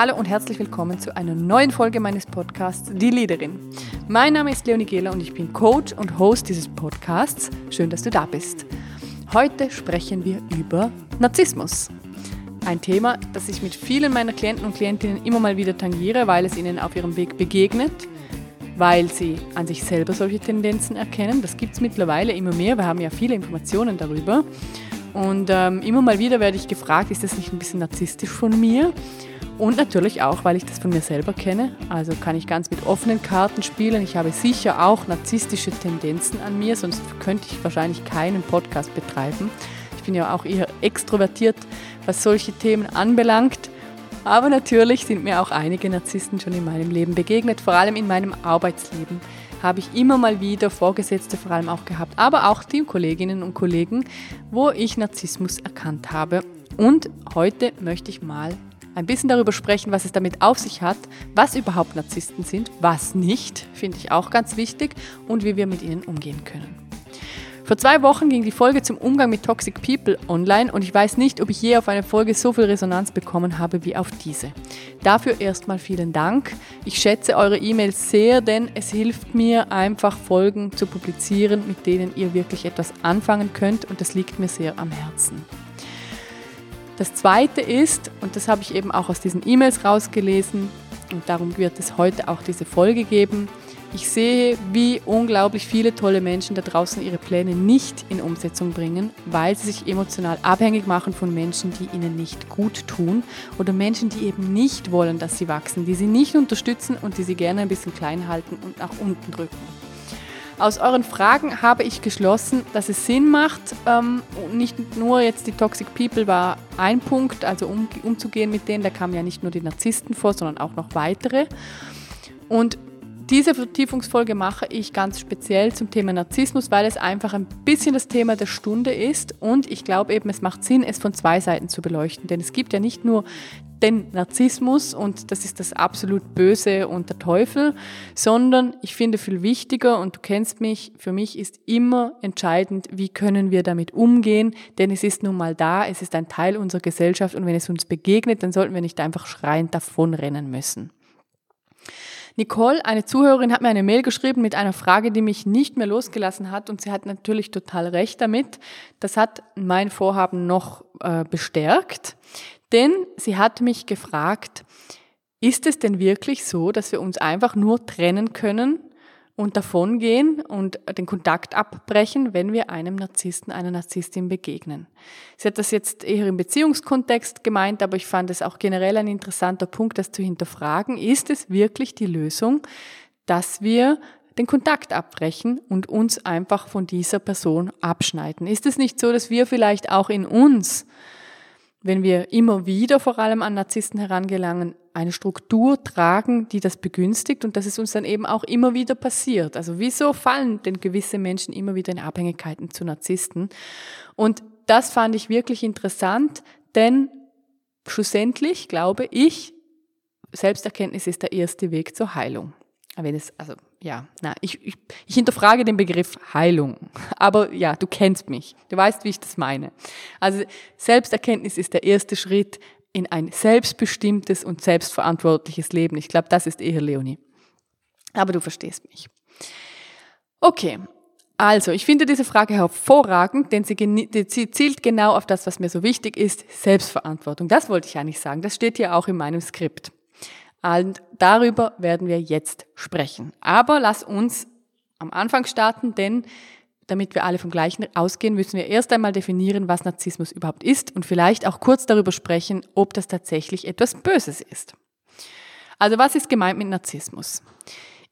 Hallo und herzlich willkommen zu einer neuen Folge meines Podcasts Die Leaderin. Mein Name ist Leonie Gehler und ich bin Coach und Host dieses Podcasts. Schön, dass du da bist. Heute sprechen wir über Narzissmus. Ein Thema, das ich mit vielen meiner Klienten und Klientinnen immer mal wieder tangiere, weil es ihnen auf ihrem Weg begegnet, weil sie an sich selber solche Tendenzen erkennen. Das gibt es mittlerweile immer mehr. Wir haben ja viele Informationen darüber. Und ähm, immer mal wieder werde ich gefragt, ist das nicht ein bisschen narzisstisch von mir? Und natürlich auch, weil ich das von mir selber kenne. Also kann ich ganz mit offenen Karten spielen. Ich habe sicher auch narzisstische Tendenzen an mir, sonst könnte ich wahrscheinlich keinen Podcast betreiben. Ich bin ja auch eher extrovertiert, was solche Themen anbelangt. Aber natürlich sind mir auch einige Narzissten schon in meinem Leben begegnet, vor allem in meinem Arbeitsleben habe ich immer mal wieder Vorgesetzte vor allem auch gehabt, aber auch Teamkolleginnen und Kollegen, wo ich Narzissmus erkannt habe. Und heute möchte ich mal ein bisschen darüber sprechen, was es damit auf sich hat, was überhaupt Narzissten sind, was nicht, finde ich auch ganz wichtig, und wie wir mit ihnen umgehen können. Vor zwei Wochen ging die Folge zum Umgang mit Toxic People online und ich weiß nicht, ob ich je auf eine Folge so viel Resonanz bekommen habe wie auf diese. Dafür erstmal vielen Dank. Ich schätze eure E-Mails sehr, denn es hilft mir einfach Folgen zu publizieren, mit denen ihr wirklich etwas anfangen könnt und das liegt mir sehr am Herzen. Das zweite ist, und das habe ich eben auch aus diesen E-Mails rausgelesen, und darum wird es heute auch diese Folge geben. Ich sehe, wie unglaublich viele tolle Menschen da draußen ihre Pläne nicht in Umsetzung bringen, weil sie sich emotional abhängig machen von Menschen, die ihnen nicht gut tun oder Menschen, die eben nicht wollen, dass sie wachsen, die sie nicht unterstützen und die sie gerne ein bisschen klein halten und nach unten drücken. Aus euren Fragen habe ich geschlossen, dass es Sinn macht, ähm, nicht nur jetzt die Toxic People war ein Punkt, also um, umzugehen mit denen, da kamen ja nicht nur die Narzissten vor, sondern auch noch weitere. Und diese Vertiefungsfolge mache ich ganz speziell zum Thema Narzissmus, weil es einfach ein bisschen das Thema der Stunde ist und ich glaube eben, es macht Sinn, es von zwei Seiten zu beleuchten. Denn es gibt ja nicht nur den Narzissmus und das ist das absolut Böse und der Teufel, sondern ich finde viel wichtiger und du kennst mich, für mich ist immer entscheidend, wie können wir damit umgehen, denn es ist nun mal da, es ist ein Teil unserer Gesellschaft und wenn es uns begegnet, dann sollten wir nicht einfach schreiend davonrennen müssen. Nicole, eine Zuhörerin, hat mir eine Mail geschrieben mit einer Frage, die mich nicht mehr losgelassen hat. Und sie hat natürlich total recht damit. Das hat mein Vorhaben noch äh, bestärkt, denn sie hat mich gefragt, ist es denn wirklich so, dass wir uns einfach nur trennen können und davongehen und den Kontakt abbrechen, wenn wir einem Narzissten, einer Narzisstin begegnen. Sie hat das jetzt eher im Beziehungskontext gemeint, aber ich fand es auch generell ein interessanter Punkt, das zu hinterfragen. Ist es wirklich die Lösung, dass wir den Kontakt abbrechen und uns einfach von dieser Person abschneiden? Ist es nicht so, dass wir vielleicht auch in uns wenn wir immer wieder vor allem an Narzissten herangelangen, eine Struktur tragen, die das begünstigt und dass es uns dann eben auch immer wieder passiert. Also wieso fallen denn gewisse Menschen immer wieder in Abhängigkeiten zu Narzissten? Und das fand ich wirklich interessant, denn schlussendlich glaube ich, Selbsterkenntnis ist der erste Weg zur Heilung. Wenn es, also ja, na, ich, ich, ich hinterfrage den Begriff Heilung. Aber ja, du kennst mich. Du weißt, wie ich das meine. Also Selbsterkenntnis ist der erste Schritt in ein selbstbestimmtes und selbstverantwortliches Leben. Ich glaube, das ist eher Leonie. Aber du verstehst mich. Okay. Also, ich finde diese Frage hervorragend, denn sie, sie zielt genau auf das, was mir so wichtig ist, Selbstverantwortung. Das wollte ich eigentlich sagen. Das steht hier auch in meinem Skript. Und darüber werden wir jetzt sprechen. Aber lass uns am Anfang starten, denn damit wir alle vom Gleichen ausgehen, müssen wir erst einmal definieren, was Narzissmus überhaupt ist und vielleicht auch kurz darüber sprechen, ob das tatsächlich etwas Böses ist. Also was ist gemeint mit Narzissmus?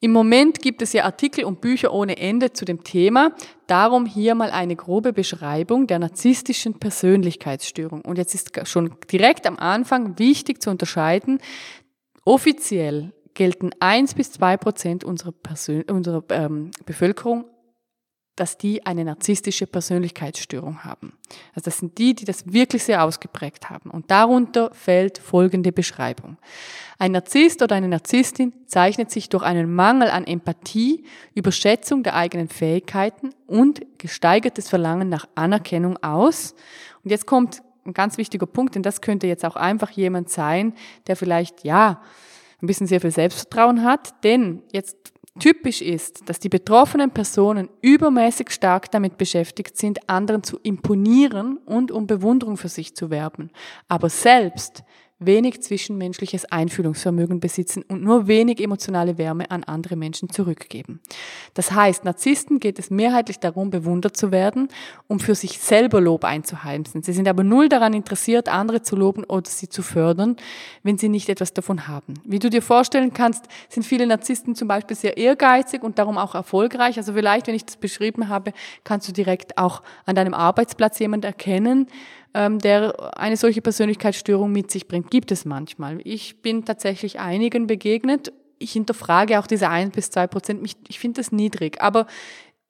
Im Moment gibt es ja Artikel und Bücher ohne Ende zu dem Thema. Darum hier mal eine grobe Beschreibung der narzisstischen Persönlichkeitsstörung. Und jetzt ist schon direkt am Anfang wichtig zu unterscheiden, Offiziell gelten eins bis zwei Prozent unserer, Persön unserer ähm, Bevölkerung, dass die eine narzisstische Persönlichkeitsstörung haben. Also das sind die, die das wirklich sehr ausgeprägt haben. Und darunter fällt folgende Beschreibung. Ein Narzisst oder eine Narzisstin zeichnet sich durch einen Mangel an Empathie, Überschätzung der eigenen Fähigkeiten und gesteigertes Verlangen nach Anerkennung aus. Und jetzt kommt ein ganz wichtiger Punkt, denn das könnte jetzt auch einfach jemand sein, der vielleicht, ja, ein bisschen sehr viel Selbstvertrauen hat, denn jetzt typisch ist, dass die betroffenen Personen übermäßig stark damit beschäftigt sind, anderen zu imponieren und um Bewunderung für sich zu werben, aber selbst wenig zwischenmenschliches Einfühlungsvermögen besitzen und nur wenig emotionale Wärme an andere Menschen zurückgeben. Das heißt, Narzissten geht es mehrheitlich darum, bewundert zu werden, um für sich selber Lob einzuheimsen. Sie sind aber null daran interessiert, andere zu loben oder sie zu fördern, wenn sie nicht etwas davon haben. Wie du dir vorstellen kannst, sind viele Narzissten zum Beispiel sehr ehrgeizig und darum auch erfolgreich. Also vielleicht, wenn ich das beschrieben habe, kannst du direkt auch an deinem Arbeitsplatz jemand erkennen, ähm, der eine solche Persönlichkeitsstörung mit sich bringt. Gibt es manchmal. Ich bin tatsächlich einigen begegnet. Ich hinterfrage auch diese ein bis zwei Prozent. Ich finde das niedrig, aber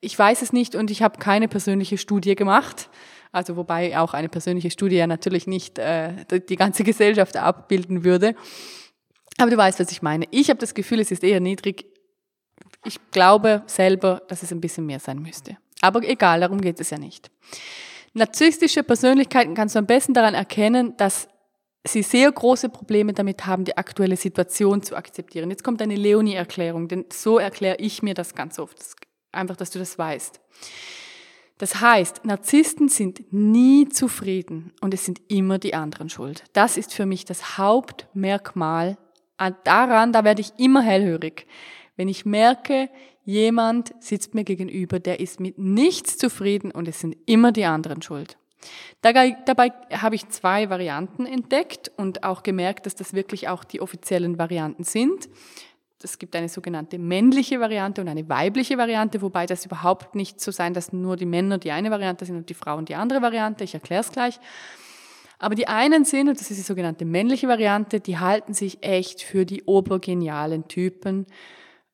ich weiß es nicht und ich habe keine persönliche Studie gemacht. Also wobei auch eine persönliche Studie ja natürlich nicht äh, die ganze Gesellschaft abbilden würde. Aber du weißt, was ich meine. Ich habe das Gefühl, es ist eher niedrig. Ich glaube selber, dass es ein bisschen mehr sein müsste. Aber egal, darum geht es ja nicht. Narzisstische Persönlichkeiten kannst du am besten daran erkennen, dass sie sehr große Probleme damit haben, die aktuelle Situation zu akzeptieren. Jetzt kommt eine Leonie-Erklärung, denn so erkläre ich mir das ganz oft. Einfach, dass du das weißt. Das heißt, Narzissten sind nie zufrieden und es sind immer die anderen schuld. Das ist für mich das Hauptmerkmal. Daran, da werde ich immer hellhörig. Wenn ich merke, Jemand sitzt mir gegenüber, der ist mit nichts zufrieden und es sind immer die anderen schuld. Dabei, dabei habe ich zwei Varianten entdeckt und auch gemerkt, dass das wirklich auch die offiziellen Varianten sind. Es gibt eine sogenannte männliche Variante und eine weibliche Variante, wobei das überhaupt nicht so sein, dass nur die Männer die eine Variante sind und die Frauen die andere Variante. Ich erkläre es gleich. Aber die einen sind, und das ist die sogenannte männliche Variante, die halten sich echt für die obergenialen Typen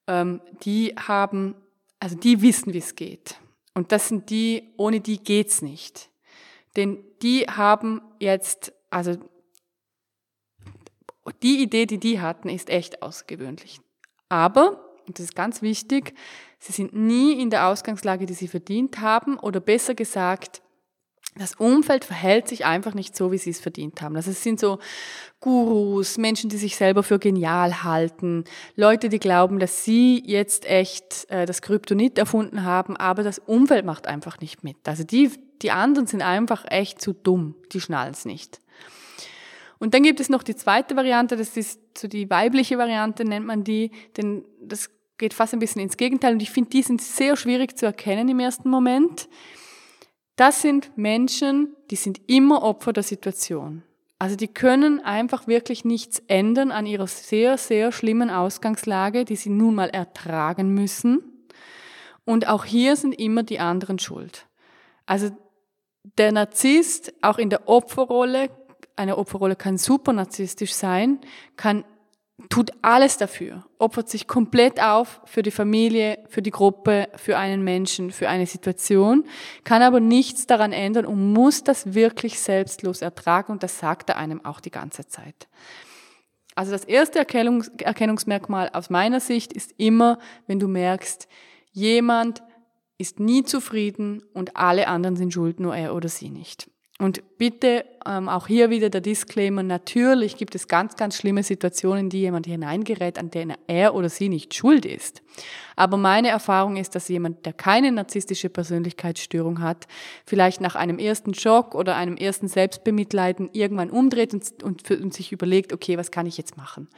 ähm, die haben, also die wissen, wie es geht. Und das sind die, ohne die geht's nicht. Denn die haben jetzt, also die Idee, die die hatten, ist echt außergewöhnlich. Aber, und das ist ganz wichtig, sie sind nie in der Ausgangslage, die sie verdient haben, oder besser gesagt, das Umfeld verhält sich einfach nicht so, wie sie es verdient haben. Also es sind so Gurus, Menschen, die sich selber für genial halten, Leute, die glauben, dass sie jetzt echt äh, das Kryptonit erfunden haben, aber das Umfeld macht einfach nicht mit. Also die, die anderen sind einfach echt zu dumm, die schnallen es nicht. Und dann gibt es noch die zweite Variante, das ist so die weibliche Variante, nennt man die, denn das geht fast ein bisschen ins Gegenteil und ich finde, die sind sehr schwierig zu erkennen im ersten Moment. Das sind Menschen, die sind immer Opfer der Situation. Also die können einfach wirklich nichts ändern an ihrer sehr, sehr schlimmen Ausgangslage, die sie nun mal ertragen müssen. Und auch hier sind immer die anderen schuld. Also der Narzisst, auch in der Opferrolle, eine Opferrolle kann super narzisstisch sein, kann tut alles dafür, opfert sich komplett auf für die Familie, für die Gruppe, für einen Menschen, für eine Situation, kann aber nichts daran ändern und muss das wirklich selbstlos ertragen und das sagt er einem auch die ganze Zeit. Also das erste Erkennungs Erkennungsmerkmal aus meiner Sicht ist immer, wenn du merkst, jemand ist nie zufrieden und alle anderen sind schuld, nur er oder sie nicht. Und bitte ähm, auch hier wieder der Disclaimer, natürlich gibt es ganz, ganz schlimme Situationen, in die jemand hineingerät, an denen er oder sie nicht schuld ist. Aber meine Erfahrung ist, dass jemand, der keine narzisstische Persönlichkeitsstörung hat, vielleicht nach einem ersten Schock oder einem ersten Selbstbemitleiden irgendwann umdreht und, und, und sich überlegt, okay, was kann ich jetzt machen?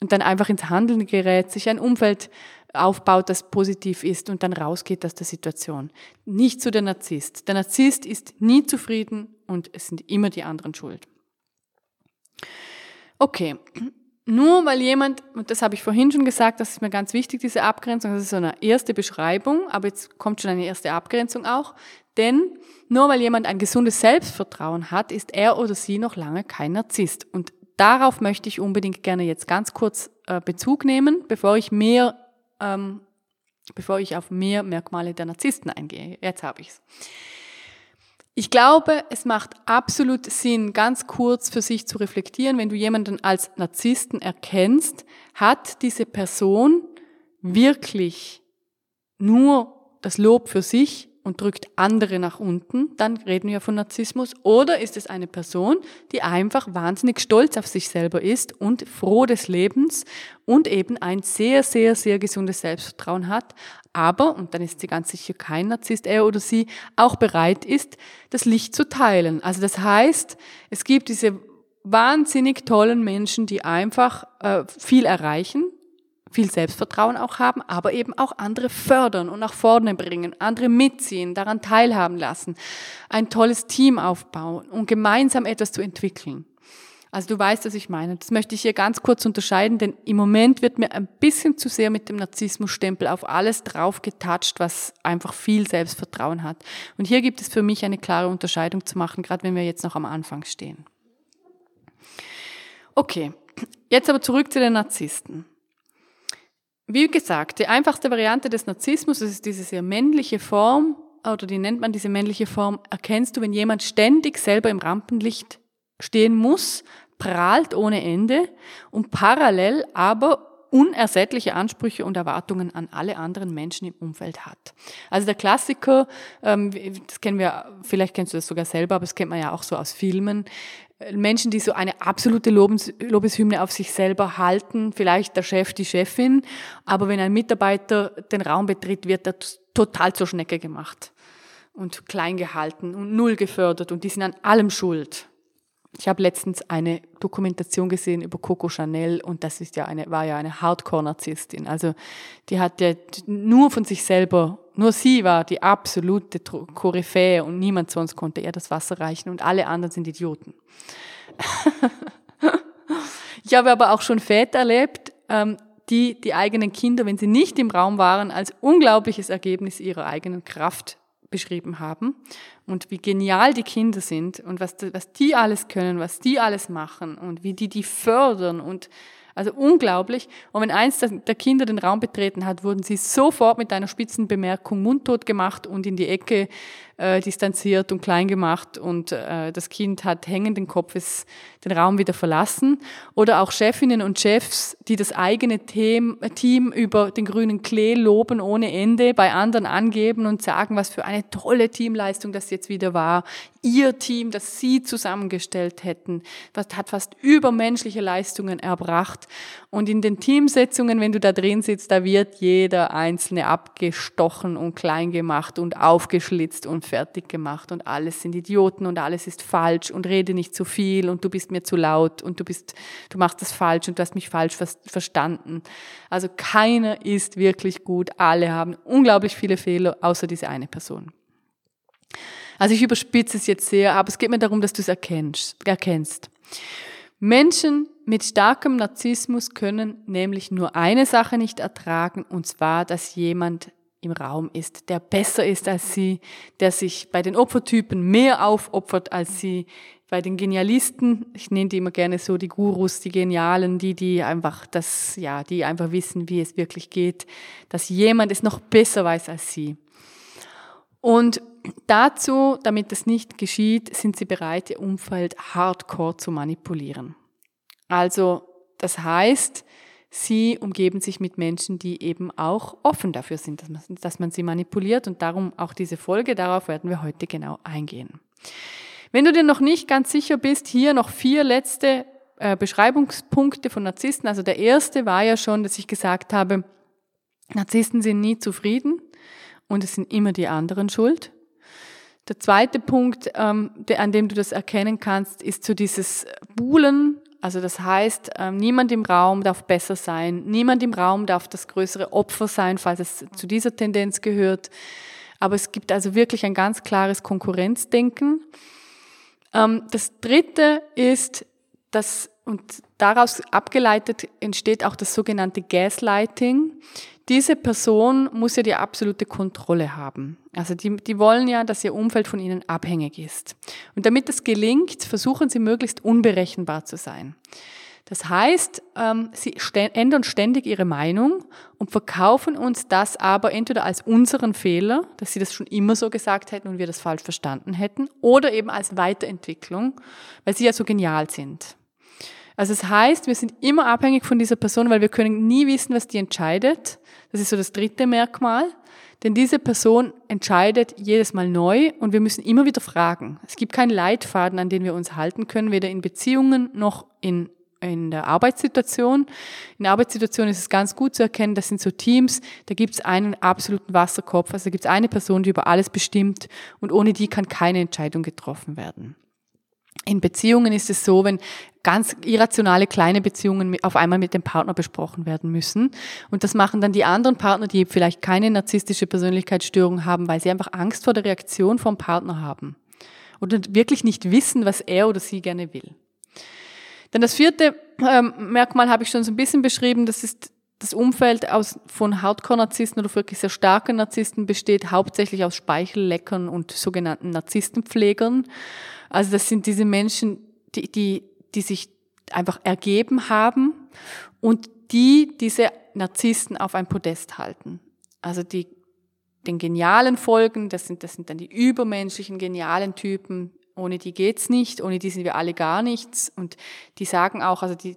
Und dann einfach ins Handeln gerät, sich ein Umfeld aufbaut, das positiv ist und dann rausgeht aus der Situation. Nicht zu der Narzisst. Der Narzisst ist nie zufrieden und es sind immer die anderen schuld. Okay. Nur weil jemand, und das habe ich vorhin schon gesagt, das ist mir ganz wichtig, diese Abgrenzung, das ist so eine erste Beschreibung, aber jetzt kommt schon eine erste Abgrenzung auch, denn nur weil jemand ein gesundes Selbstvertrauen hat, ist er oder sie noch lange kein Narzisst. Und darauf möchte ich unbedingt gerne jetzt ganz kurz äh, Bezug nehmen, bevor ich mehr ähm, bevor ich auf mehr Merkmale der Narzissten eingehe. Jetzt habe ich es. Ich glaube, es macht absolut Sinn, ganz kurz für sich zu reflektieren, wenn du jemanden als Narzissten erkennst, hat diese Person wirklich nur das Lob für sich und drückt andere nach unten, dann reden wir von Narzissmus. Oder ist es eine Person, die einfach wahnsinnig stolz auf sich selber ist und froh des Lebens und eben ein sehr, sehr, sehr gesundes Selbstvertrauen hat, aber, und dann ist sie ganz sicher kein Narzisst, er oder sie auch bereit ist, das Licht zu teilen. Also das heißt, es gibt diese wahnsinnig tollen Menschen, die einfach äh, viel erreichen, viel Selbstvertrauen auch haben, aber eben auch andere fördern und nach vorne bringen, andere mitziehen, daran teilhaben lassen, ein tolles Team aufbauen und gemeinsam etwas zu entwickeln. Also du weißt, was ich meine. Das möchte ich hier ganz kurz unterscheiden, denn im Moment wird mir ein bisschen zu sehr mit dem Narzissmusstempel auf alles drauf getatscht, was einfach viel Selbstvertrauen hat. Und hier gibt es für mich eine klare Unterscheidung zu machen, gerade wenn wir jetzt noch am Anfang stehen. Okay, jetzt aber zurück zu den Narzissten. Wie gesagt, die einfachste Variante des Narzissmus, ist diese sehr männliche Form, oder die nennt man diese männliche Form, erkennst du, wenn jemand ständig selber im Rampenlicht stehen muss, prahlt ohne Ende und parallel aber unersättliche Ansprüche und Erwartungen an alle anderen Menschen im Umfeld hat. Also der Klassiker, ähm, das kennen wir, vielleicht kennst du das sogar selber, aber das kennt man ja auch so aus Filmen. Menschen, die so eine absolute Lobes, Lobeshymne auf sich selber halten, vielleicht der Chef, die Chefin, aber wenn ein Mitarbeiter den Raum betritt, wird er total zur Schnecke gemacht und klein gehalten und null gefördert und die sind an allem schuld. Ich habe letztens eine Dokumentation gesehen über Coco Chanel und das ist ja eine, war ja eine Hardcore-Narzisstin. Also die hat ja nur von sich selber, nur sie war die absolute Koryphäe und niemand sonst konnte ihr das Wasser reichen und alle anderen sind Idioten. ich habe aber auch schon Väter erlebt, ähm, die die eigenen Kinder, wenn sie nicht im Raum waren, als unglaubliches Ergebnis ihrer eigenen Kraft beschrieben haben und wie genial die Kinder sind und was, was die alles können, was die alles machen und wie die die fördern und also unglaublich. Und wenn eins der Kinder den Raum betreten hat, wurden sie sofort mit einer spitzen Bemerkung mundtot gemacht und in die Ecke äh, distanziert und klein gemacht und äh, das Kind hat hängenden Kopfes den Raum wieder verlassen. Oder auch Chefinnen und Chefs, die das eigene Team, Team über den grünen Klee loben ohne Ende, bei anderen angeben und sagen, was für eine tolle Teamleistung das jetzt wieder war. Ihr Team, das sie zusammengestellt hätten, das hat fast übermenschliche Leistungen erbracht. Und in den Teamsetzungen, wenn du da drin sitzt, da wird jeder Einzelne abgestochen und klein gemacht und aufgeschlitzt und fertig gemacht und alles sind Idioten und alles ist falsch und rede nicht zu viel und du bist mir zu laut und du bist, du machst das falsch und du hast mich falsch verstanden. Also keiner ist wirklich gut. Alle haben unglaublich viele Fehler, außer diese eine Person. Also ich überspitze es jetzt sehr, aber es geht mir darum, dass du es erkennst. erkennst. Menschen mit starkem Narzissmus können nämlich nur eine Sache nicht ertragen, und zwar, dass jemand im Raum ist, der besser ist als sie, der sich bei den Opfertypen mehr aufopfert als sie, bei den Genialisten, ich nenne die immer gerne so die Gurus, die Genialen, die, die einfach das, ja, die einfach wissen, wie es wirklich geht, dass jemand es noch besser weiß als sie. Und dazu, damit das nicht geschieht, sind sie bereit, ihr Umfeld hardcore zu manipulieren. Also, das heißt, sie umgeben sich mit Menschen, die eben auch offen dafür sind, dass man, dass man sie manipuliert und darum auch diese Folge, darauf werden wir heute genau eingehen. Wenn du dir noch nicht ganz sicher bist, hier noch vier letzte äh, Beschreibungspunkte von Narzissten. Also der erste war ja schon, dass ich gesagt habe, Narzissten sind nie zufrieden und es sind immer die anderen schuld. Der zweite Punkt, ähm, der, an dem du das erkennen kannst, ist so dieses Buhlen also das heißt, ähm, niemand im Raum darf besser sein, niemand im Raum darf das größere Opfer sein, falls es zu dieser Tendenz gehört. Aber es gibt also wirklich ein ganz klares Konkurrenzdenken. Ähm, das Dritte ist, dass, und daraus abgeleitet entsteht auch das sogenannte Gaslighting. Diese Person muss ja die absolute Kontrolle haben. Also die, die wollen ja, dass ihr Umfeld von ihnen abhängig ist. Und damit das gelingt, versuchen sie möglichst unberechenbar zu sein. Das heißt, ähm, sie ändern ständig ihre Meinung und verkaufen uns das aber entweder als unseren Fehler, dass sie das schon immer so gesagt hätten und wir das falsch verstanden hätten, oder eben als Weiterentwicklung, weil sie ja so genial sind. Also es das heißt, wir sind immer abhängig von dieser Person, weil wir können nie wissen, was die entscheidet. Das ist so das dritte Merkmal. Denn diese Person entscheidet jedes Mal neu und wir müssen immer wieder fragen. Es gibt keinen Leitfaden, an den wir uns halten können, weder in Beziehungen noch in in der Arbeitssituation. In der Arbeitssituation ist es ganz gut zu erkennen, das sind so Teams, da gibt es einen absoluten Wasserkopf, also da gibt es eine Person, die über alles bestimmt und ohne die kann keine Entscheidung getroffen werden. In Beziehungen ist es so, wenn ganz irrationale kleine Beziehungen auf einmal mit dem Partner besprochen werden müssen. Und das machen dann die anderen Partner, die vielleicht keine narzisstische Persönlichkeitsstörung haben, weil sie einfach Angst vor der Reaktion vom Partner haben. Oder wirklich nicht wissen, was er oder sie gerne will. Dann das vierte ähm, Merkmal habe ich schon so ein bisschen beschrieben, das ist das Umfeld aus, von Hardcore-Narzissten oder wirklich sehr starken Narzissten besteht hauptsächlich aus Speichelleckern und sogenannten Narzisstenpflegern. Also das sind diese Menschen, die, die, die sich einfach ergeben haben und die diese Narzissten auf ein Podest halten. Also die den genialen Folgen, das sind, das sind dann die übermenschlichen, genialen Typen, ohne die geht's nicht, ohne die sind wir alle gar nichts. Und die sagen auch, also die,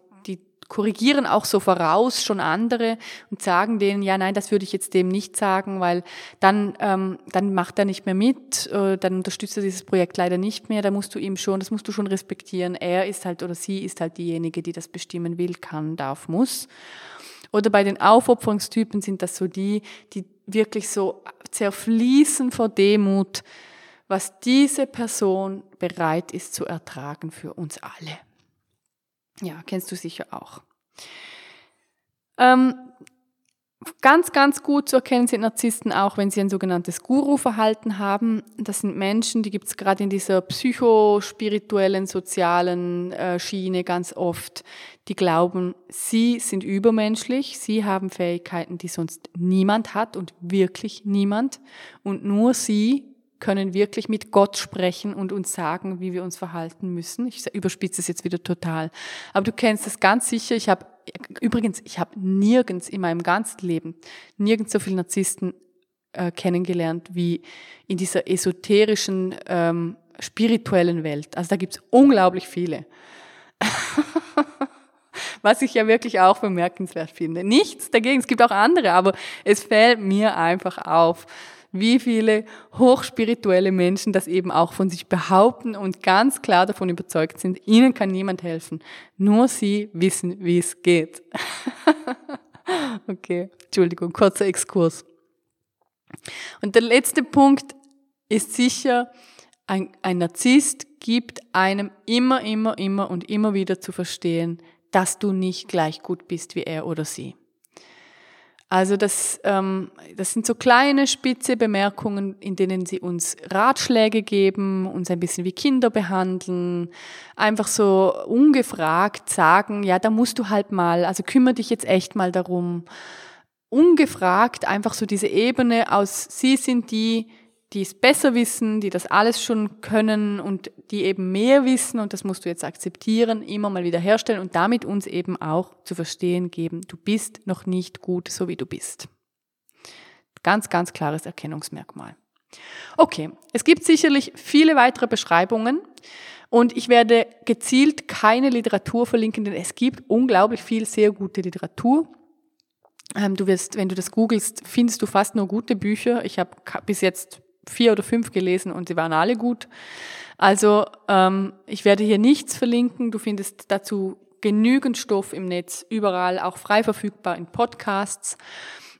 korrigieren auch so voraus schon andere und sagen denen, ja, nein, das würde ich jetzt dem nicht sagen, weil dann, ähm, dann macht er nicht mehr mit, äh, dann unterstützt er dieses Projekt leider nicht mehr, da musst du ihm schon, das musst du schon respektieren. Er ist halt oder sie ist halt diejenige, die das bestimmen will, kann, darf, muss. Oder bei den Aufopferungstypen sind das so die, die wirklich so zerfließen vor Demut, was diese Person bereit ist zu ertragen für uns alle. Ja, kennst du sicher auch. Ähm, ganz, ganz gut zu erkennen sind Narzissten auch, wenn sie ein sogenanntes Guru-Verhalten haben. Das sind Menschen, die gibt es gerade in dieser psychospirituellen, sozialen äh, Schiene ganz oft, die glauben, sie sind übermenschlich, sie haben Fähigkeiten, die sonst niemand hat und wirklich niemand. Und nur sie können wirklich mit Gott sprechen und uns sagen, wie wir uns verhalten müssen. Ich überspitze es jetzt wieder total. Aber du kennst es ganz sicher. Ich habe übrigens, ich habe nirgends in meinem ganzen Leben, nirgends so viele Narzissten äh, kennengelernt wie in dieser esoterischen, ähm, spirituellen Welt. Also da gibt's unglaublich viele. Was ich ja wirklich auch bemerkenswert finde. Nichts dagegen, es gibt auch andere, aber es fällt mir einfach auf, wie viele hochspirituelle Menschen das eben auch von sich behaupten und ganz klar davon überzeugt sind, ihnen kann niemand helfen. Nur sie wissen, wie es geht. okay, Entschuldigung, kurzer Exkurs. Und der letzte Punkt ist sicher, ein, ein Narzisst gibt einem immer, immer, immer und immer wieder zu verstehen, dass du nicht gleich gut bist wie er oder sie. Also das, ähm, das sind so kleine, spitze Bemerkungen, in denen sie uns Ratschläge geben, uns ein bisschen wie Kinder behandeln, einfach so ungefragt sagen, ja, da musst du halt mal, also kümmere dich jetzt echt mal darum. Ungefragt einfach so diese Ebene aus, sie sind die, die es besser wissen, die das alles schon können und die eben mehr wissen und das musst du jetzt akzeptieren, immer mal wieder herstellen und damit uns eben auch zu verstehen geben, du bist noch nicht gut, so wie du bist. Ganz, ganz klares Erkennungsmerkmal. Okay, es gibt sicherlich viele weitere Beschreibungen und ich werde gezielt keine Literatur verlinken, denn es gibt unglaublich viel sehr gute Literatur. Ähm, du wirst, wenn du das googelst, findest du fast nur gute Bücher. Ich habe bis jetzt vier oder fünf gelesen und sie waren alle gut. Also ähm, ich werde hier nichts verlinken. Du findest dazu genügend Stoff im Netz, überall auch frei verfügbar in Podcasts.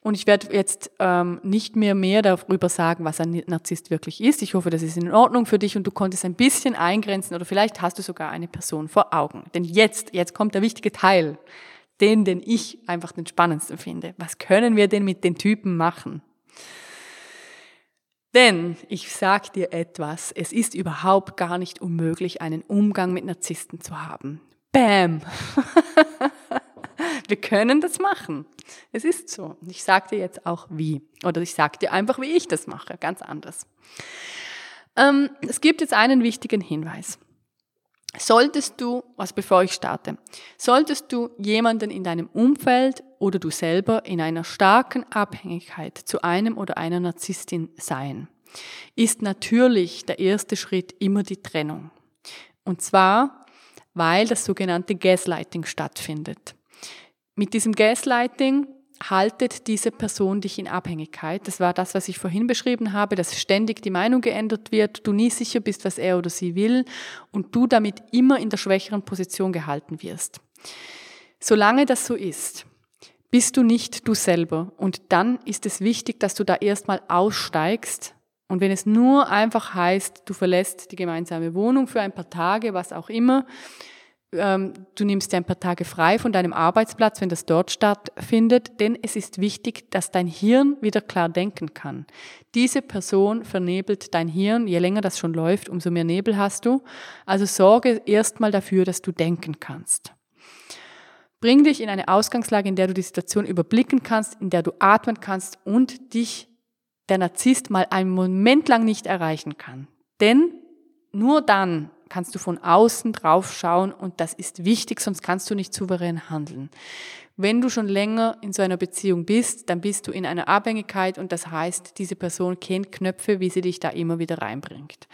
Und ich werde jetzt ähm, nicht mehr mehr darüber sagen, was ein Narzisst wirklich ist. Ich hoffe, das ist in Ordnung für dich und du konntest ein bisschen eingrenzen oder vielleicht hast du sogar eine Person vor Augen. Denn jetzt, jetzt kommt der wichtige Teil, den, den ich einfach den spannendsten finde. Was können wir denn mit den Typen machen? Denn ich sag dir etwas, es ist überhaupt gar nicht unmöglich, einen Umgang mit Narzissten zu haben. Bam! Wir können das machen. Es ist so. Ich sag dir jetzt auch wie. Oder ich sag dir einfach, wie ich das mache. Ganz anders. Ähm, es gibt jetzt einen wichtigen Hinweis. Solltest du, was bevor ich starte, solltest du jemanden in deinem Umfeld oder du selber in einer starken Abhängigkeit zu einem oder einer Narzisstin sein, ist natürlich der erste Schritt immer die Trennung. Und zwar, weil das sogenannte Gaslighting stattfindet. Mit diesem Gaslighting haltet diese Person dich in Abhängigkeit. Das war das, was ich vorhin beschrieben habe, dass ständig die Meinung geändert wird, du nie sicher bist, was er oder sie will und du damit immer in der schwächeren Position gehalten wirst. Solange das so ist, bist du nicht du selber. Und dann ist es wichtig, dass du da erstmal aussteigst. Und wenn es nur einfach heißt, du verlässt die gemeinsame Wohnung für ein paar Tage, was auch immer, ähm, du nimmst dir ein paar Tage frei von deinem Arbeitsplatz, wenn das dort stattfindet, denn es ist wichtig, dass dein Hirn wieder klar denken kann. Diese Person vernebelt dein Hirn, je länger das schon läuft, umso mehr Nebel hast du. Also sorge erstmal dafür, dass du denken kannst. Bring dich in eine Ausgangslage, in der du die Situation überblicken kannst, in der du atmen kannst und dich der Narzisst mal einen Moment lang nicht erreichen kann. Denn nur dann kannst du von außen drauf schauen und das ist wichtig, sonst kannst du nicht souverän handeln. Wenn du schon länger in so einer Beziehung bist, dann bist du in einer Abhängigkeit und das heißt, diese Person kennt Knöpfe, wie sie dich da immer wieder reinbringt.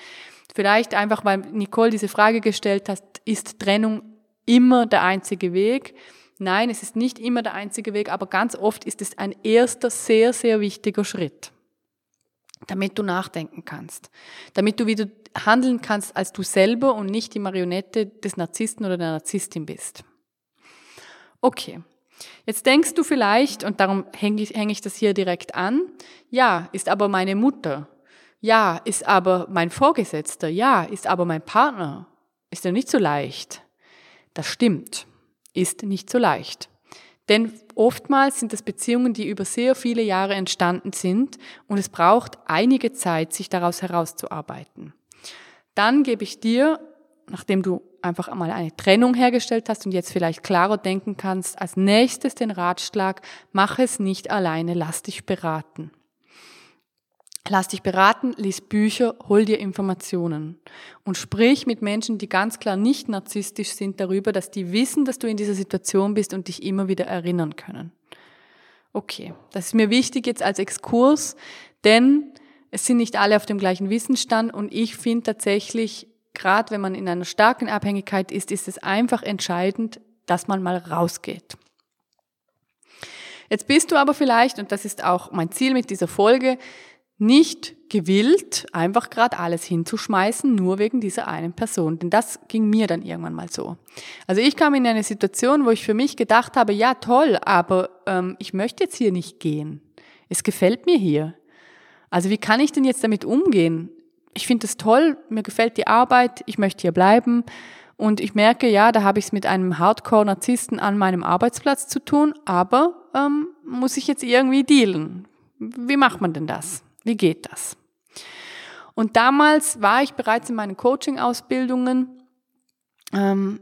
Vielleicht einfach, weil Nicole diese Frage gestellt hat, ist Trennung immer der einzige Weg? Nein, es ist nicht immer der einzige Weg, aber ganz oft ist es ein erster sehr, sehr wichtiger Schritt damit du nachdenken kannst, damit du wieder handeln kannst als du selber und nicht die Marionette des Narzissten oder der Narzisstin bist. Okay, jetzt denkst du vielleicht, und darum hänge ich, hänge ich das hier direkt an, ja, ist aber meine Mutter, ja, ist aber mein Vorgesetzter, ja, ist aber mein Partner, ist ja nicht so leicht. Das stimmt, ist nicht so leicht. Denn oftmals sind das Beziehungen, die über sehr viele Jahre entstanden sind und es braucht einige Zeit, sich daraus herauszuarbeiten. Dann gebe ich dir, nachdem du einfach einmal eine Trennung hergestellt hast und jetzt vielleicht klarer denken kannst, als nächstes den Ratschlag, mach es nicht alleine, lass dich beraten. Lass dich beraten, lies Bücher, hol dir Informationen und sprich mit Menschen, die ganz klar nicht narzisstisch sind darüber, dass die wissen, dass du in dieser Situation bist und dich immer wieder erinnern können. Okay, das ist mir wichtig jetzt als Exkurs, denn es sind nicht alle auf dem gleichen Wissensstand und ich finde tatsächlich, gerade wenn man in einer starken Abhängigkeit ist, ist es einfach entscheidend, dass man mal rausgeht. Jetzt bist du aber vielleicht, und das ist auch mein Ziel mit dieser Folge, nicht gewillt, einfach gerade alles hinzuschmeißen, nur wegen dieser einen Person. Denn das ging mir dann irgendwann mal so. Also ich kam in eine Situation, wo ich für mich gedacht habe, ja toll, aber ähm, ich möchte jetzt hier nicht gehen. Es gefällt mir hier. Also wie kann ich denn jetzt damit umgehen? Ich finde es toll, mir gefällt die Arbeit, ich möchte hier bleiben. Und ich merke, ja, da habe ich es mit einem Hardcore-Narzissten an meinem Arbeitsplatz zu tun, aber ähm, muss ich jetzt irgendwie dealen. Wie macht man denn das? Wie geht das? Und damals war ich bereits in meinen Coaching-Ausbildungen ähm,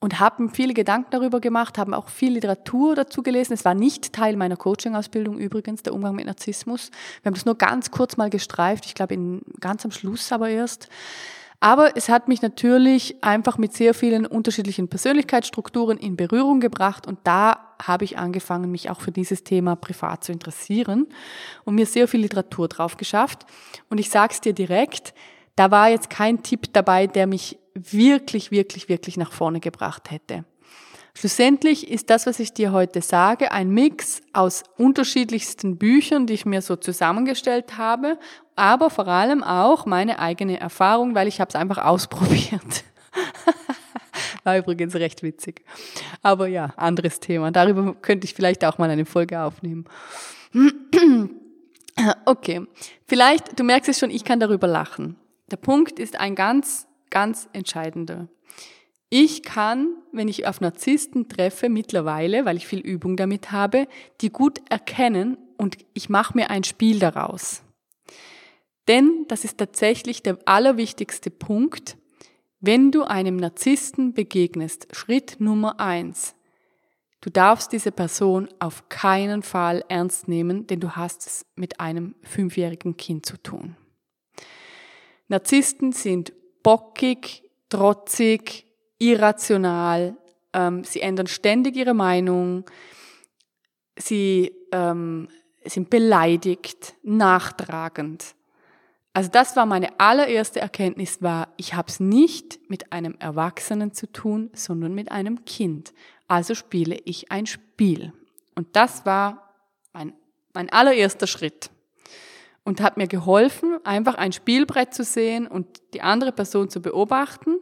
und habe viele Gedanken darüber gemacht, habe auch viel Literatur dazu gelesen. Es war nicht Teil meiner Coaching-Ausbildung übrigens, der Umgang mit Narzissmus. Wir haben das nur ganz kurz mal gestreift, ich glaube ganz am Schluss aber erst. Aber es hat mich natürlich einfach mit sehr vielen unterschiedlichen Persönlichkeitsstrukturen in Berührung gebracht und da habe ich angefangen, mich auch für dieses Thema privat zu interessieren und mir sehr viel Literatur drauf geschafft. Und ich sage es dir direkt, da war jetzt kein Tipp dabei, der mich wirklich, wirklich, wirklich nach vorne gebracht hätte. Schlussendlich ist das, was ich dir heute sage, ein Mix aus unterschiedlichsten Büchern, die ich mir so zusammengestellt habe, aber vor allem auch meine eigene Erfahrung, weil ich habe es einfach ausprobiert. War übrigens recht witzig. Aber ja, anderes Thema. Darüber könnte ich vielleicht auch mal eine Folge aufnehmen. Okay, vielleicht, du merkst es schon, ich kann darüber lachen. Der Punkt ist ein ganz, ganz entscheidender. Ich kann, wenn ich auf Narzissten treffe, mittlerweile, weil ich viel Übung damit habe, die gut erkennen und ich mache mir ein Spiel daraus. Denn das ist tatsächlich der allerwichtigste Punkt, wenn du einem Narzissten begegnest. Schritt Nummer eins. Du darfst diese Person auf keinen Fall ernst nehmen, denn du hast es mit einem fünfjährigen Kind zu tun. Narzissten sind bockig, trotzig, irrational, ähm, sie ändern ständig ihre Meinung, sie ähm, sind beleidigt, nachtragend. Also das war meine allererste Erkenntnis, war, ich habe es nicht mit einem Erwachsenen zu tun, sondern mit einem Kind. Also spiele ich ein Spiel. Und das war mein, mein allererster Schritt. Und hat mir geholfen, einfach ein Spielbrett zu sehen und die andere Person zu beobachten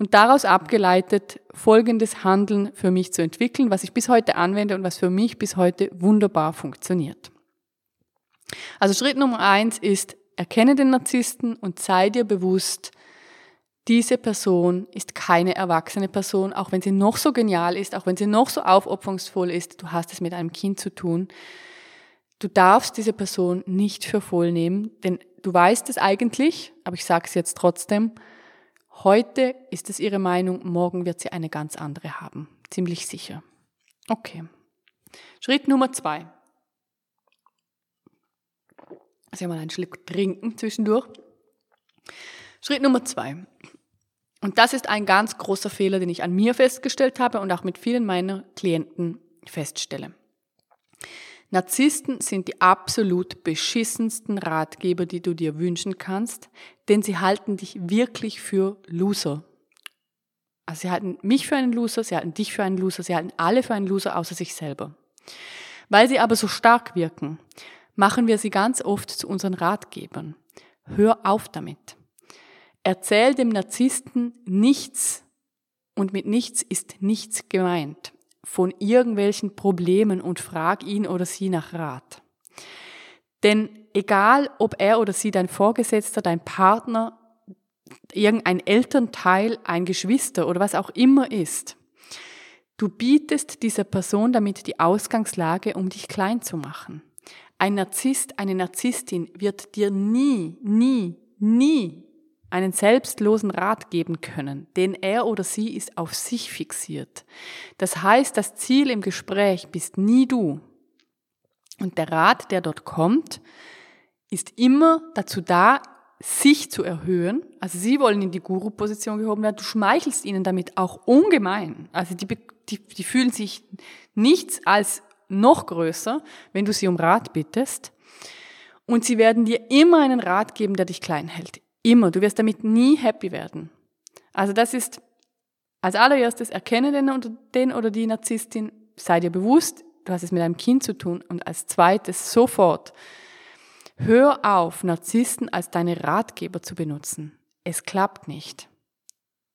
und daraus abgeleitet folgendes Handeln für mich zu entwickeln, was ich bis heute anwende und was für mich bis heute wunderbar funktioniert. Also Schritt Nummer eins ist, erkenne den Narzissten und sei dir bewusst, diese Person ist keine erwachsene Person, auch wenn sie noch so genial ist, auch wenn sie noch so aufopferungsvoll ist, du hast es mit einem Kind zu tun. Du darfst diese Person nicht für voll nehmen, denn du weißt es eigentlich, aber ich sage es jetzt trotzdem, heute ist es ihre Meinung, morgen wird sie eine ganz andere haben. Ziemlich sicher. Okay. Schritt Nummer zwei. Also mal einen Schluck trinken zwischendurch. Schritt Nummer zwei. Und das ist ein ganz großer Fehler, den ich an mir festgestellt habe und auch mit vielen meiner Klienten feststelle. Narzissten sind die absolut beschissensten Ratgeber, die du dir wünschen kannst, denn sie halten dich wirklich für Loser. Also sie halten mich für einen Loser, sie halten dich für einen Loser, sie halten alle für einen Loser außer sich selber. Weil sie aber so stark wirken, machen wir sie ganz oft zu unseren Ratgebern. Hör auf damit. Erzähl dem Narzissten nichts und mit nichts ist nichts gemeint von irgendwelchen Problemen und frag ihn oder sie nach Rat. Denn egal, ob er oder sie dein Vorgesetzter, dein Partner, irgendein Elternteil, ein Geschwister oder was auch immer ist, du bietest dieser Person damit die Ausgangslage, um dich klein zu machen. Ein Narzisst, eine Narzisstin wird dir nie, nie, nie einen selbstlosen Rat geben können, denn er oder sie ist auf sich fixiert. Das heißt, das Ziel im Gespräch bist nie du. Und der Rat, der dort kommt, ist immer dazu da, sich zu erhöhen. Also sie wollen in die Guru-Position gehoben werden. Du schmeichelst ihnen damit auch ungemein. Also die, die, die fühlen sich nichts als noch größer, wenn du sie um Rat bittest. Und sie werden dir immer einen Rat geben, der dich klein hält. Immer. Du wirst damit nie happy werden. Also das ist als allererstes, erkenne den oder, den oder die Narzisstin, sei dir bewusst, du hast es mit einem Kind zu tun. Und als zweites sofort, hör auf, Narzissten als deine Ratgeber zu benutzen. Es klappt nicht.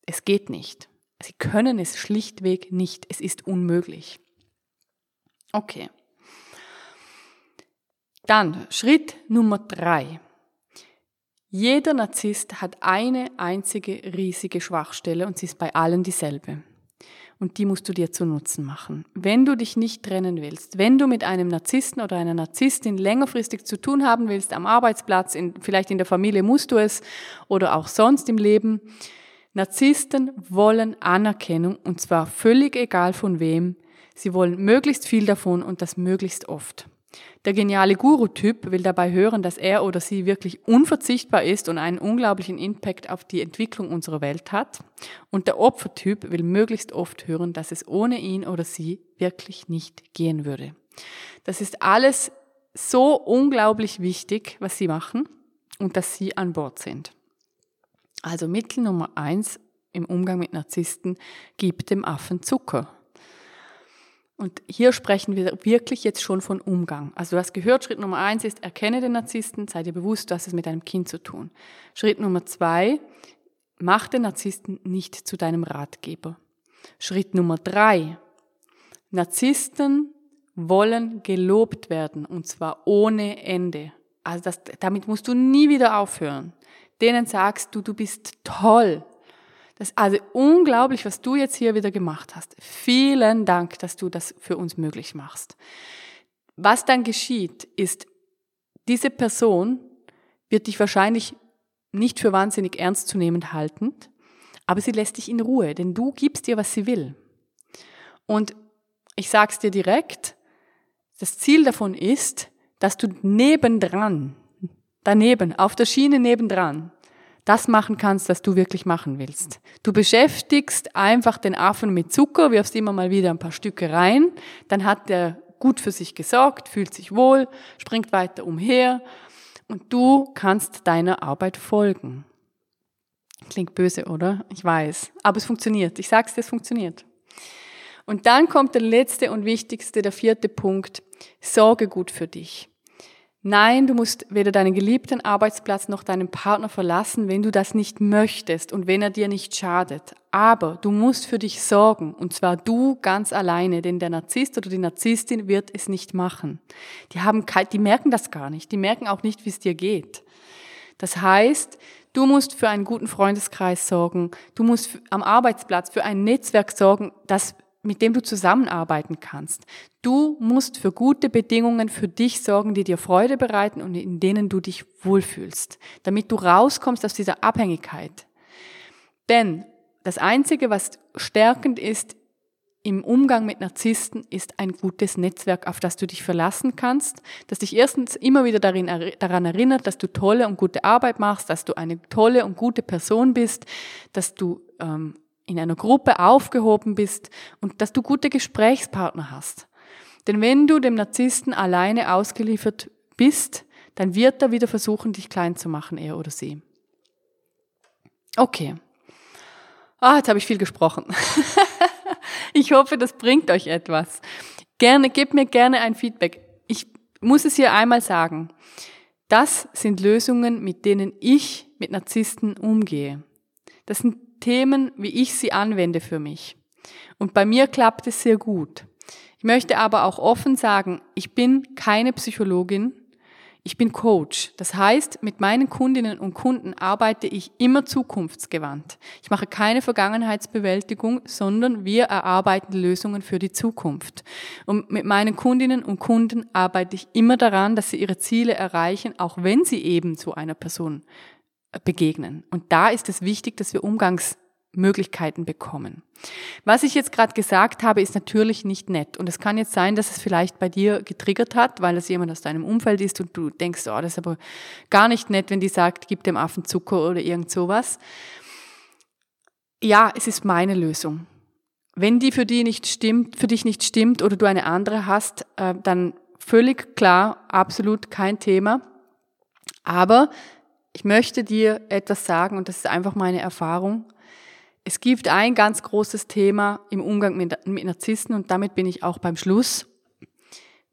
Es geht nicht. Sie können es schlichtweg nicht. Es ist unmöglich. Okay. Dann Schritt Nummer drei. Jeder Narzisst hat eine einzige riesige Schwachstelle und sie ist bei allen dieselbe. Und die musst du dir zu Nutzen machen. Wenn du dich nicht trennen willst, wenn du mit einem Narzissten oder einer Narzisstin längerfristig zu tun haben willst, am Arbeitsplatz, in, vielleicht in der Familie musst du es oder auch sonst im Leben, Narzissten wollen Anerkennung und zwar völlig egal von wem. Sie wollen möglichst viel davon und das möglichst oft. Der geniale Guru-Typ will dabei hören, dass er oder sie wirklich unverzichtbar ist und einen unglaublichen Impact auf die Entwicklung unserer Welt hat. Und der Opfertyp will möglichst oft hören, dass es ohne ihn oder sie wirklich nicht gehen würde. Das ist alles so unglaublich wichtig, was sie machen und dass sie an Bord sind. Also Mittel Nummer eins im Umgang mit Narzissten, gib dem Affen Zucker. Und hier sprechen wir wirklich jetzt schon von Umgang. Also du hast gehört, Schritt Nummer eins ist, erkenne den Narzissten, sei dir bewusst, du hast es mit deinem Kind zu tun. Schritt Nummer zwei, mach den Narzissten nicht zu deinem Ratgeber. Schritt Nummer drei, Narzissten wollen gelobt werden und zwar ohne Ende. Also das, damit musst du nie wieder aufhören. Denen sagst du, du bist toll, das ist also unglaublich, was du jetzt hier wieder gemacht hast. Vielen Dank, dass du das für uns möglich machst. Was dann geschieht, ist, diese Person wird dich wahrscheinlich nicht für wahnsinnig ernstzunehmend halten, aber sie lässt dich in Ruhe, denn du gibst ihr, was sie will. Und ich sag's dir direkt, das Ziel davon ist, dass du nebendran, daneben, auf der Schiene nebendran, das machen kannst, was du wirklich machen willst. Du beschäftigst einfach den Affen mit Zucker, wirfst immer mal wieder ein paar Stücke rein, dann hat der gut für sich gesorgt, fühlt sich wohl, springt weiter umher und du kannst deiner Arbeit folgen. Klingt böse, oder? Ich weiß. Aber es funktioniert. Ich sag's dir, es funktioniert. Und dann kommt der letzte und wichtigste, der vierte Punkt. Sorge gut für dich. Nein, du musst weder deinen geliebten Arbeitsplatz noch deinen Partner verlassen, wenn du das nicht möchtest und wenn er dir nicht schadet. Aber du musst für dich sorgen, und zwar du ganz alleine, denn der Narzisst oder die Narzisstin wird es nicht machen. Die haben, die merken das gar nicht. Die merken auch nicht, wie es dir geht. Das heißt, du musst für einen guten Freundeskreis sorgen. Du musst am Arbeitsplatz für ein Netzwerk sorgen, das mit dem du zusammenarbeiten kannst. Du musst für gute Bedingungen für dich sorgen, die dir Freude bereiten und in denen du dich wohlfühlst, damit du rauskommst aus dieser Abhängigkeit. Denn das Einzige, was stärkend ist im Umgang mit Narzissten, ist ein gutes Netzwerk, auf das du dich verlassen kannst, das dich erstens immer wieder darin, daran erinnert, dass du tolle und gute Arbeit machst, dass du eine tolle und gute Person bist, dass du ähm, in einer Gruppe aufgehoben bist und dass du gute Gesprächspartner hast. Denn wenn du dem Narzissten alleine ausgeliefert bist, dann wird er wieder versuchen, dich klein zu machen, er oder sie. Okay. Ah, jetzt habe ich viel gesprochen. ich hoffe, das bringt euch etwas. Gerne, gebt mir gerne ein Feedback. Ich muss es hier einmal sagen. Das sind Lösungen, mit denen ich mit Narzissten umgehe. Das sind Themen, wie ich sie anwende für mich. Und bei mir klappt es sehr gut. Ich möchte aber auch offen sagen, ich bin keine Psychologin, ich bin Coach. Das heißt, mit meinen Kundinnen und Kunden arbeite ich immer zukunftsgewandt. Ich mache keine Vergangenheitsbewältigung, sondern wir erarbeiten Lösungen für die Zukunft. Und mit meinen Kundinnen und Kunden arbeite ich immer daran, dass sie ihre Ziele erreichen, auch wenn sie eben zu einer Person begegnen. Und da ist es wichtig, dass wir Umgangsmöglichkeiten bekommen. Was ich jetzt gerade gesagt habe, ist natürlich nicht nett. Und es kann jetzt sein, dass es vielleicht bei dir getriggert hat, weil es jemand aus deinem Umfeld ist und du denkst, oh, das ist aber gar nicht nett, wenn die sagt, gib dem Affen Zucker oder irgend sowas. Ja, es ist meine Lösung. Wenn die für die nicht stimmt, für dich nicht stimmt oder du eine andere hast, äh, dann völlig klar, absolut kein Thema. Aber ich möchte dir etwas sagen und das ist einfach meine Erfahrung. Es gibt ein ganz großes Thema im Umgang mit, mit Narzissten und damit bin ich auch beim Schluss.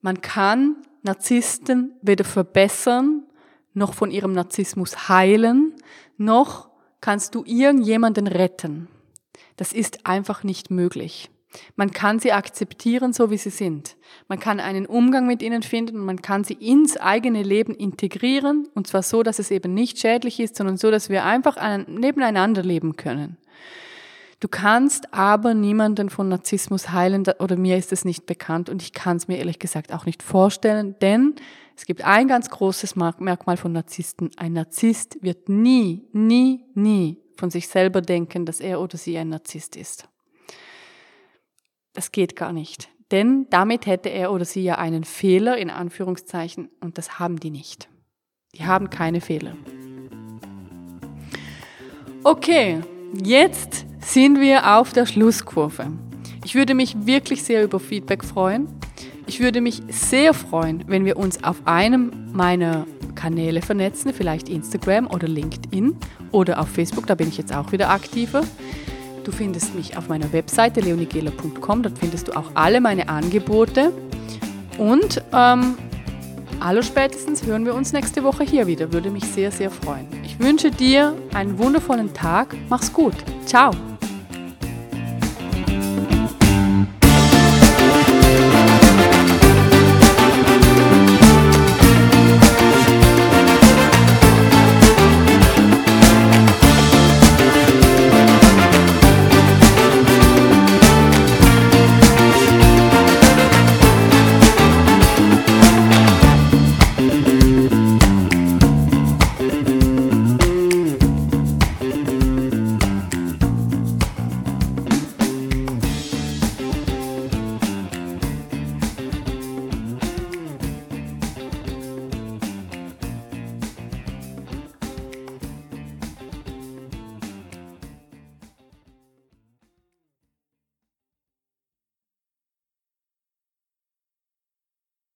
Man kann Narzissten weder verbessern, noch von ihrem Narzissmus heilen, noch kannst du irgendjemanden retten. Das ist einfach nicht möglich. Man kann sie akzeptieren, so wie sie sind. Man kann einen Umgang mit ihnen finden und man kann sie ins eigene Leben integrieren. Und zwar so, dass es eben nicht schädlich ist, sondern so, dass wir einfach nebeneinander leben können. Du kannst aber niemanden von Narzissmus heilen oder mir ist es nicht bekannt und ich kann es mir ehrlich gesagt auch nicht vorstellen, denn es gibt ein ganz großes Merkmal von Narzissten. Ein Narzisst wird nie, nie, nie von sich selber denken, dass er oder sie ein Narzisst ist. Das geht gar nicht. Denn damit hätte er oder sie ja einen Fehler in Anführungszeichen und das haben die nicht. Die haben keine Fehler. Okay, jetzt sind wir auf der Schlusskurve. Ich würde mich wirklich sehr über Feedback freuen. Ich würde mich sehr freuen, wenn wir uns auf einem meiner Kanäle vernetzen, vielleicht Instagram oder LinkedIn oder auf Facebook, da bin ich jetzt auch wieder aktiver. Du findest mich auf meiner Webseite leonigela.com. Dort findest du auch alle meine Angebote. Und ähm, allerspätestens hören wir uns nächste Woche hier wieder. Würde mich sehr, sehr freuen. Ich wünsche dir einen wundervollen Tag. Mach's gut. Ciao.